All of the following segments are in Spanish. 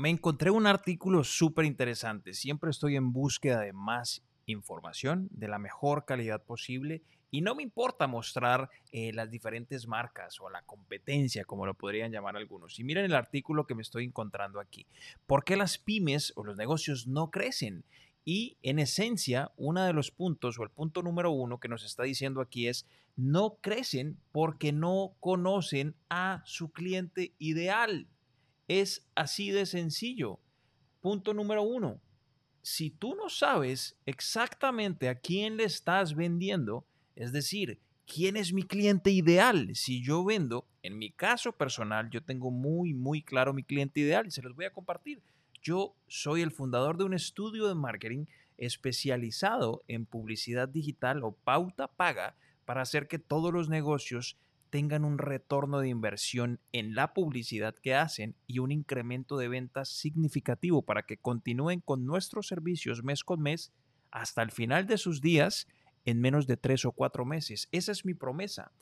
me encontré un artículo súper interesante. Siempre estoy en búsqueda de más información, de la mejor calidad posible. Y no me importa mostrar eh, las diferentes marcas o la competencia, como lo podrían llamar algunos. Y miren el artículo que me estoy encontrando aquí. ¿Por qué las pymes o los negocios no crecen? Y en esencia, uno de los puntos o el punto número uno que nos está diciendo aquí es, no crecen porque no conocen a su cliente ideal. Es así de sencillo. Punto número uno, si tú no sabes exactamente a quién le estás vendiendo, es decir, quién es mi cliente ideal, si yo vendo, en mi caso personal, yo tengo muy, muy claro mi cliente ideal y se los voy a compartir. Yo soy el fundador de un estudio de marketing especializado en publicidad digital o pauta paga para hacer que todos los negocios tengan un retorno de inversión en la publicidad que hacen y un incremento de ventas significativo para que continúen con nuestros servicios mes con mes hasta el final de sus días en menos de tres o cuatro meses. Esa es mi promesa.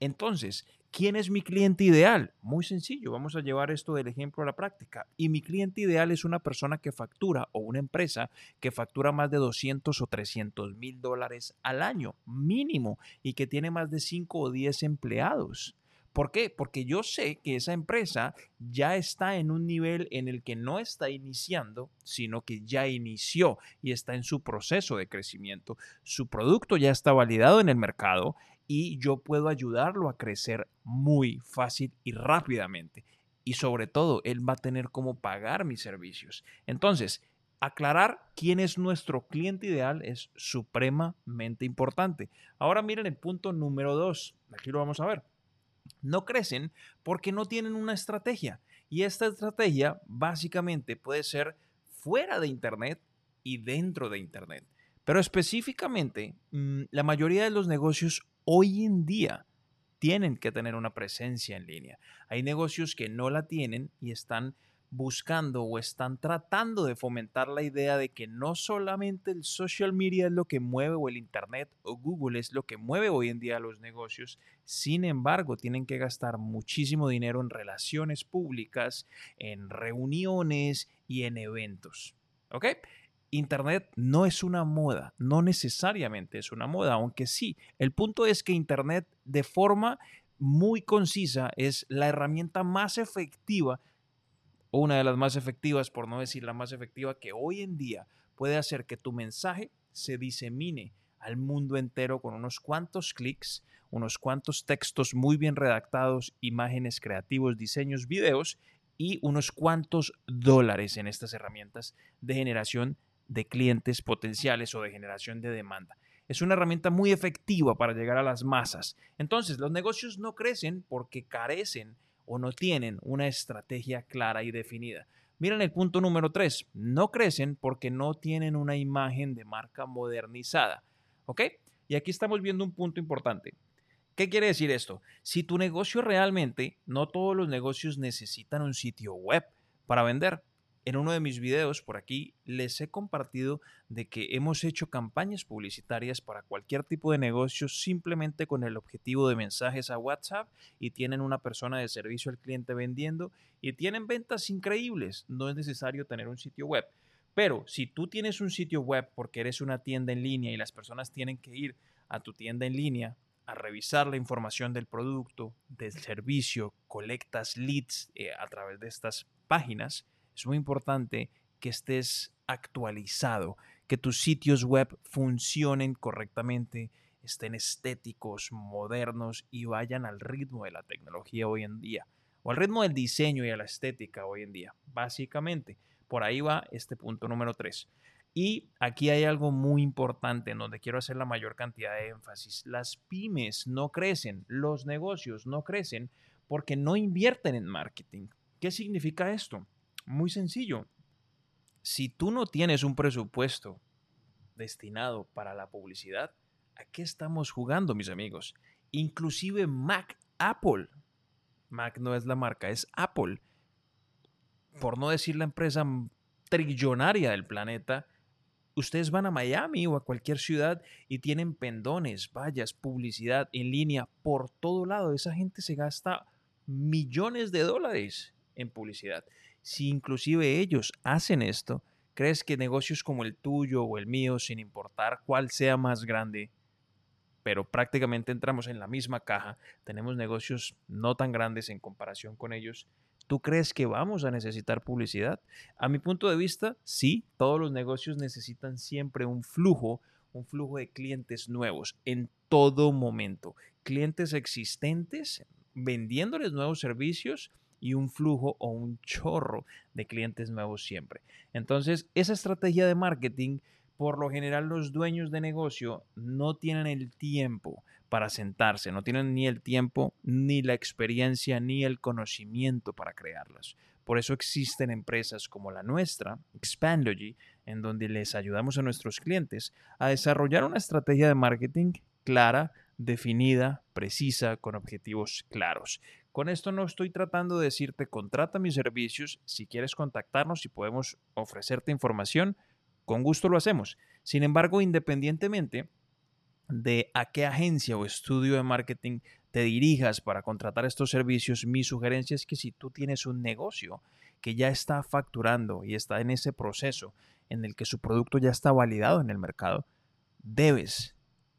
Entonces, ¿quién es mi cliente ideal? Muy sencillo, vamos a llevar esto del ejemplo a la práctica. Y mi cliente ideal es una persona que factura o una empresa que factura más de 200 o 300 mil dólares al año mínimo y que tiene más de 5 o 10 empleados. ¿Por qué? Porque yo sé que esa empresa ya está en un nivel en el que no está iniciando, sino que ya inició y está en su proceso de crecimiento. Su producto ya está validado en el mercado y yo puedo ayudarlo a crecer muy fácil y rápidamente. Y sobre todo, él va a tener cómo pagar mis servicios. Entonces, aclarar quién es nuestro cliente ideal es supremamente importante. Ahora miren el punto número dos. Aquí lo vamos a ver. No crecen porque no tienen una estrategia. Y esta estrategia básicamente puede ser fuera de Internet y dentro de Internet. Pero específicamente, mm, la mayoría de los negocios hoy en día tienen que tener una presencia en línea. Hay negocios que no la tienen y están buscando o están tratando de fomentar la idea de que no solamente el social media es lo que mueve o el internet o Google es lo que mueve hoy en día a los negocios, sin embargo tienen que gastar muchísimo dinero en relaciones públicas, en reuniones y en eventos. ¿Ok? Internet no es una moda, no necesariamente es una moda, aunque sí. El punto es que Internet de forma muy concisa es la herramienta más efectiva, una de las más efectivas, por no decir la más efectiva, que hoy en día puede hacer que tu mensaje se disemine al mundo entero con unos cuantos clics, unos cuantos textos muy bien redactados, imágenes creativos, diseños, videos y unos cuantos dólares en estas herramientas de generación de clientes potenciales o de generación de demanda. Es una herramienta muy efectiva para llegar a las masas. Entonces, los negocios no crecen porque carecen o no tienen una estrategia clara y definida. Miren el punto número 3. No crecen porque no tienen una imagen de marca modernizada. ¿Ok? Y aquí estamos viendo un punto importante. ¿Qué quiere decir esto? Si tu negocio realmente, no todos los negocios necesitan un sitio web para vender. En uno de mis videos por aquí les he compartido de que hemos hecho campañas publicitarias para cualquier tipo de negocio simplemente con el objetivo de mensajes a WhatsApp y tienen una persona de servicio al cliente vendiendo y tienen ventas increíbles. No es necesario tener un sitio web. Pero si tú tienes un sitio web porque eres una tienda en línea y las personas tienen que ir a tu tienda en línea a revisar la información del producto, del servicio, colectas leads eh, a través de estas páginas, es muy importante que estés actualizado, que tus sitios web funcionen correctamente, estén estéticos, modernos y vayan al ritmo de la tecnología hoy en día, o al ritmo del diseño y a la estética hoy en día. Básicamente, por ahí va este punto número 3. Y aquí hay algo muy importante en donde quiero hacer la mayor cantidad de énfasis. Las pymes no crecen, los negocios no crecen porque no invierten en marketing. ¿Qué significa esto? Muy sencillo. Si tú no tienes un presupuesto destinado para la publicidad, ¿a qué estamos jugando, mis amigos? Inclusive Mac, Apple. Mac no es la marca, es Apple. Por no decir la empresa trillonaria del planeta, ustedes van a Miami o a cualquier ciudad y tienen pendones, vallas, publicidad en línea por todo lado. Esa gente se gasta millones de dólares en publicidad. Si inclusive ellos hacen esto, ¿crees que negocios como el tuyo o el mío, sin importar cuál sea más grande, pero prácticamente entramos en la misma caja, tenemos negocios no tan grandes en comparación con ellos, ¿Tú crees que vamos a necesitar publicidad? A mi punto de vista, sí, todos los negocios necesitan siempre un flujo, un flujo de clientes nuevos en todo momento. Clientes existentes vendiéndoles nuevos servicios y un flujo o un chorro de clientes nuevos siempre. Entonces, esa estrategia de marketing, por lo general los dueños de negocio no tienen el tiempo para sentarse, no tienen ni el tiempo, ni la experiencia, ni el conocimiento para crearlas. Por eso existen empresas como la nuestra, Expandogy, en donde les ayudamos a nuestros clientes a desarrollar una estrategia de marketing clara, definida, precisa, con objetivos claros. Con esto no estoy tratando de decirte contrata mis servicios, si quieres contactarnos y podemos ofrecerte información, con gusto lo hacemos. Sin embargo, independientemente de a qué agencia o estudio de marketing te dirijas para contratar estos servicios, mi sugerencia es que si tú tienes un negocio que ya está facturando y está en ese proceso en el que su producto ya está validado en el mercado, debes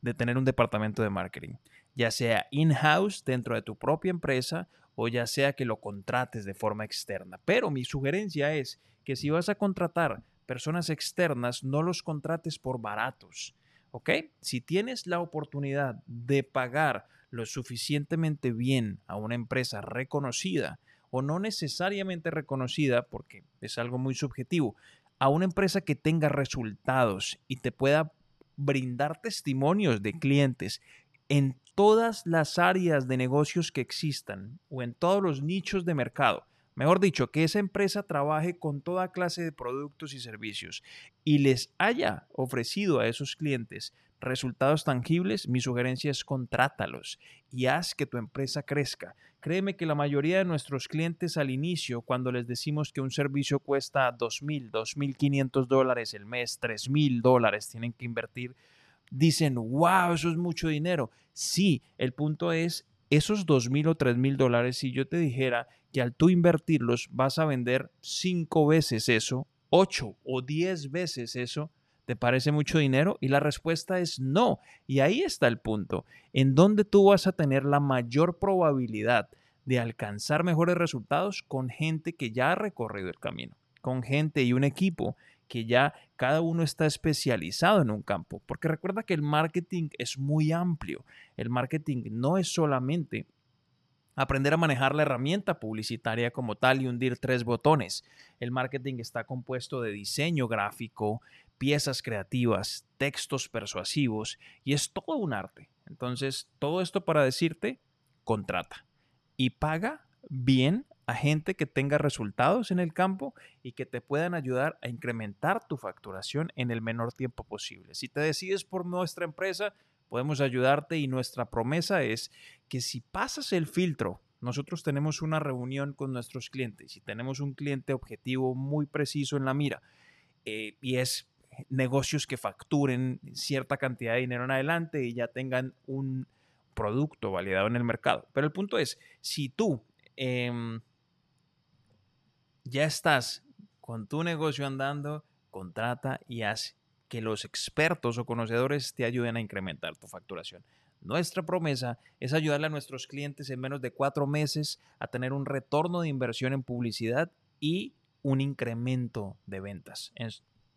de tener un departamento de marketing, ya sea in-house dentro de tu propia empresa o ya sea que lo contrates de forma externa. Pero mi sugerencia es que si vas a contratar personas externas, no los contrates por baratos ¿ok? Si tienes la oportunidad de pagar lo suficientemente bien a una empresa reconocida o no necesariamente reconocida, porque es algo muy subjetivo, a una empresa que tenga resultados y te pueda brindar testimonios de clientes en todas las áreas de negocios que existan o en todos los nichos de mercado Mejor dicho, que esa empresa trabaje con toda clase de productos y servicios y les haya ofrecido a esos clientes resultados tangibles, mi sugerencia es contrátalos y haz que tu empresa crezca. Créeme que la mayoría de nuestros clientes al inicio, cuando les decimos que un servicio cuesta $2,000, $2,500 dólares el mes, $3,000 dólares tienen que invertir, dicen, wow, eso es mucho dinero. Sí, el punto es esos dos mil o tres mil dólares, si yo te dijera que al tú invertirlos vas a vender cinco veces eso, ocho o diez veces eso, ¿te parece mucho dinero? Y la respuesta es no. Y ahí está el punto, en donde tú vas a tener la mayor probabilidad de alcanzar mejores resultados con gente que ya ha recorrido el camino, con gente y un equipo que ya cada uno está especializado en un campo. Porque recuerda que el marketing es muy amplio. El marketing no es solamente aprender a manejar la herramienta publicitaria como tal y hundir tres botones. El marketing está compuesto de diseño gráfico, piezas creativas, textos persuasivos y es todo un arte. Entonces, todo esto para decirte, contrata y paga bien a gente que tenga resultados en el campo y que te puedan ayudar a incrementar tu facturación en el menor tiempo posible. Si te decides por nuestra empresa, podemos ayudarte y nuestra promesa es que si pasas el filtro, nosotros tenemos una reunión con nuestros clientes y tenemos un cliente objetivo muy preciso en la mira eh, y es negocios que facturen cierta cantidad de dinero en adelante y ya tengan un producto validado en el mercado. Pero el punto es, si tú em, ya estás con tu negocio andando, contrata y haz que los expertos o conocedores te ayuden a incrementar tu facturación. Nuestra promesa es ayudarle a nuestros clientes en menos de cuatro meses a tener un retorno de inversión en publicidad y un incremento de ventas en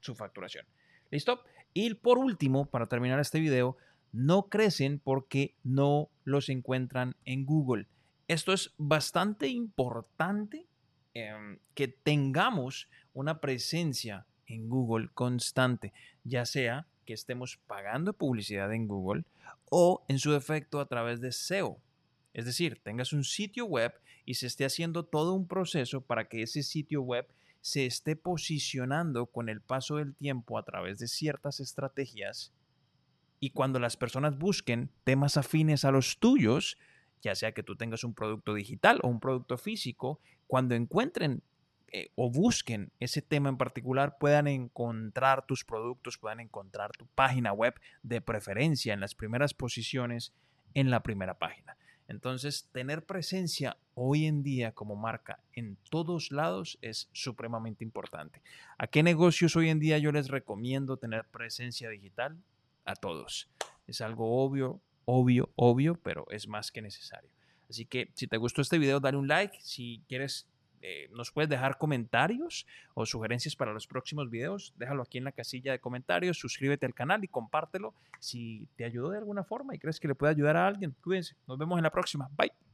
su facturación. ¿Listo? Y por último, para terminar este video, no crecen porque no los encuentran en Google. Esto es bastante importante Em, que tengamos una presencia en Google constante, ya sea que estemos pagando publicidad en Google o en su efecto a través de SEO. Es decir, tengas un sitio web y se esté haciendo todo un proceso para que ese sitio web se esté posicionando con el paso del tiempo a través de ciertas estrategias y cuando las personas busquen temas afines a los tuyos, ya sea que tú tengas un producto digital o un producto físico, cuando encuentren eh, o busquen ese tema en particular, puedan encontrar tus productos, puedan encontrar tu página web de preferencia en las primeras posiciones en la primera página. Entonces, tener presencia hoy en día como marca en todos lados es supremamente importante. ¿A qué negocios hoy en día yo les recomiendo tener presencia digital? A todos. Es algo obvio, obvio, obvio, pero es más que necesario. Así que si te gustó este video, dale un like. Si quieres eh, nos puedes dejar comentarios o sugerencias para los próximos videos. Déjalo aquí en la casilla de comentarios, suscríbete al canal y compártelo si te ayudó de alguna forma y crees que le puede ayudar a alguien. Cuídense, nos vemos en la próxima. Bye.